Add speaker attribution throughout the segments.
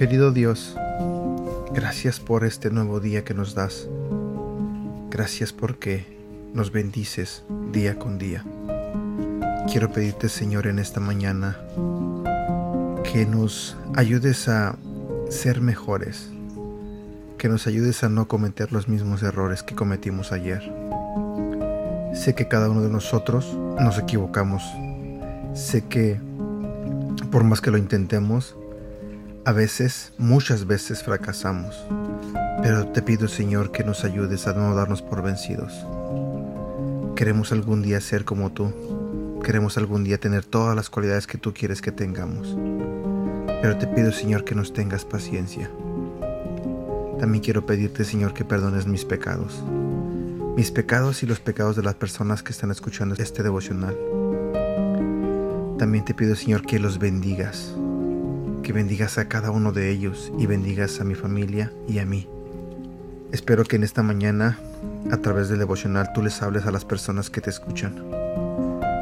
Speaker 1: Querido Dios, gracias por este nuevo día que nos das. Gracias porque nos bendices día con día. Quiero pedirte, Señor, en esta mañana que nos ayudes a ser mejores, que nos ayudes a no cometer los mismos errores que cometimos ayer. Sé que cada uno de nosotros nos equivocamos. Sé que por más que lo intentemos, a veces, muchas veces fracasamos, pero te pido Señor que nos ayudes a no darnos por vencidos. Queremos algún día ser como tú, queremos algún día tener todas las cualidades que tú quieres que tengamos, pero te pido Señor que nos tengas paciencia. También quiero pedirte Señor que perdones mis pecados, mis pecados y los pecados de las personas que están escuchando este devocional. También te pido Señor que los bendigas que bendigas a cada uno de ellos y bendigas a mi familia y a mí. Espero que en esta mañana, a través del devocional, tú les hables a las personas que te escuchan.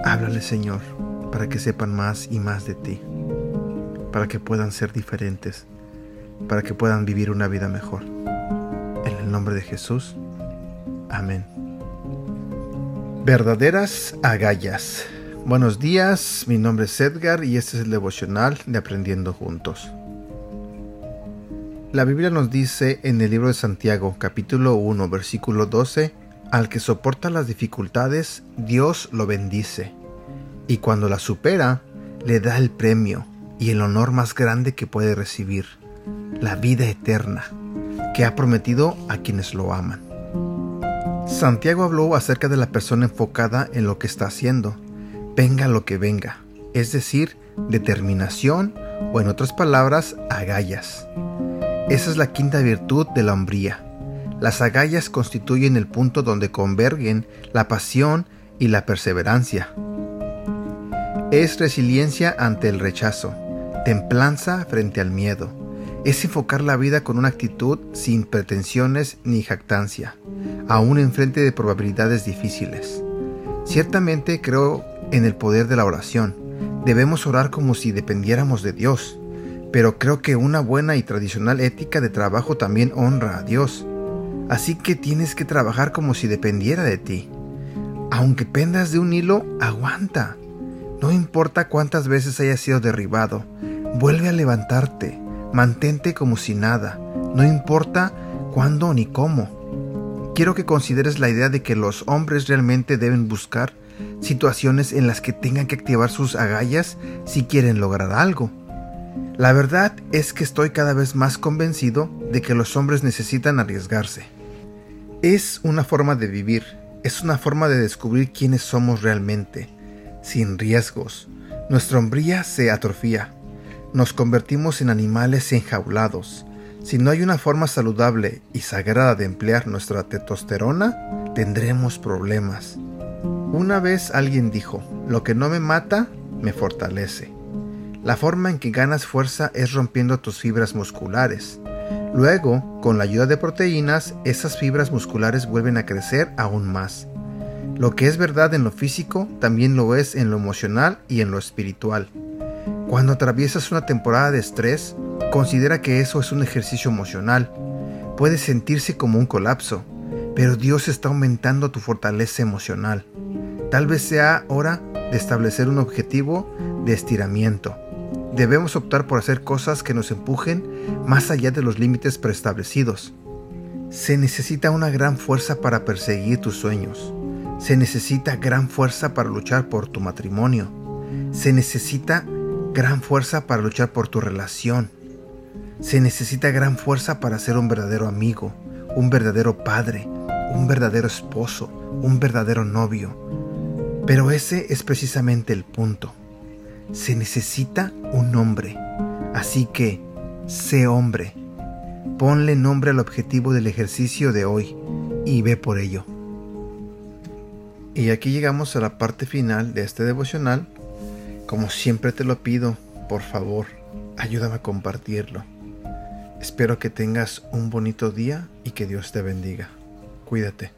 Speaker 1: Háblale, Señor, para que sepan más y más de ti, para que puedan ser diferentes, para que puedan vivir una vida mejor. En el nombre de Jesús. Amén. Verdaderas agallas. Buenos días, mi nombre es Edgar y este es el devocional de Aprendiendo Juntos. La Biblia nos dice en el libro de Santiago capítulo 1 versículo 12, al que soporta las dificultades, Dios lo bendice, y cuando las supera, le da el premio y el honor más grande que puede recibir, la vida eterna, que ha prometido a quienes lo aman. Santiago habló acerca de la persona enfocada en lo que está haciendo, venga lo que venga, es decir, determinación o en otras palabras, agallas. Esa es la quinta virtud de la hombría. Las agallas constituyen el punto donde convergen la pasión y la perseverancia. Es resiliencia ante el rechazo, templanza frente al miedo. Es enfocar la vida con una actitud sin pretensiones ni jactancia, aún en frente de probabilidades difíciles. Ciertamente creo en el poder de la oración. Debemos orar como si dependiéramos de Dios, pero creo que una buena y tradicional ética de trabajo también honra a Dios. Así que tienes que trabajar como si dependiera de ti. Aunque pendas de un hilo, aguanta. No importa cuántas veces hayas sido derribado, vuelve a levantarte, mantente como si nada, no importa cuándo ni cómo. Quiero que consideres la idea de que los hombres realmente deben buscar situaciones en las que tengan que activar sus agallas si quieren lograr algo. La verdad es que estoy cada vez más convencido de que los hombres necesitan arriesgarse. Es una forma de vivir, es una forma de descubrir quiénes somos realmente, sin riesgos. Nuestra hombría se atrofía, nos convertimos en animales enjaulados. Si no hay una forma saludable y sagrada de emplear nuestra testosterona, tendremos problemas. Una vez alguien dijo, lo que no me mata, me fortalece. La forma en que ganas fuerza es rompiendo tus fibras musculares. Luego, con la ayuda de proteínas, esas fibras musculares vuelven a crecer aún más. Lo que es verdad en lo físico, también lo es en lo emocional y en lo espiritual. Cuando atraviesas una temporada de estrés, considera que eso es un ejercicio emocional. Puede sentirse como un colapso, pero Dios está aumentando tu fortaleza emocional. Tal vez sea hora de establecer un objetivo de estiramiento. Debemos optar por hacer cosas que nos empujen más allá de los límites preestablecidos. Se necesita una gran fuerza para perseguir tus sueños. Se necesita gran fuerza para luchar por tu matrimonio. Se necesita gran fuerza para luchar por tu relación. Se necesita gran fuerza para ser un verdadero amigo, un verdadero padre, un verdadero esposo, un verdadero novio, pero ese es precisamente el punto. Se necesita un nombre. Así que, sé hombre. Ponle nombre al objetivo del ejercicio de hoy y ve por ello. Y aquí llegamos a la parte final de este devocional. Como siempre te lo pido, por favor, ayúdame a compartirlo. Espero que tengas un bonito día y que Dios te bendiga. Cuídate.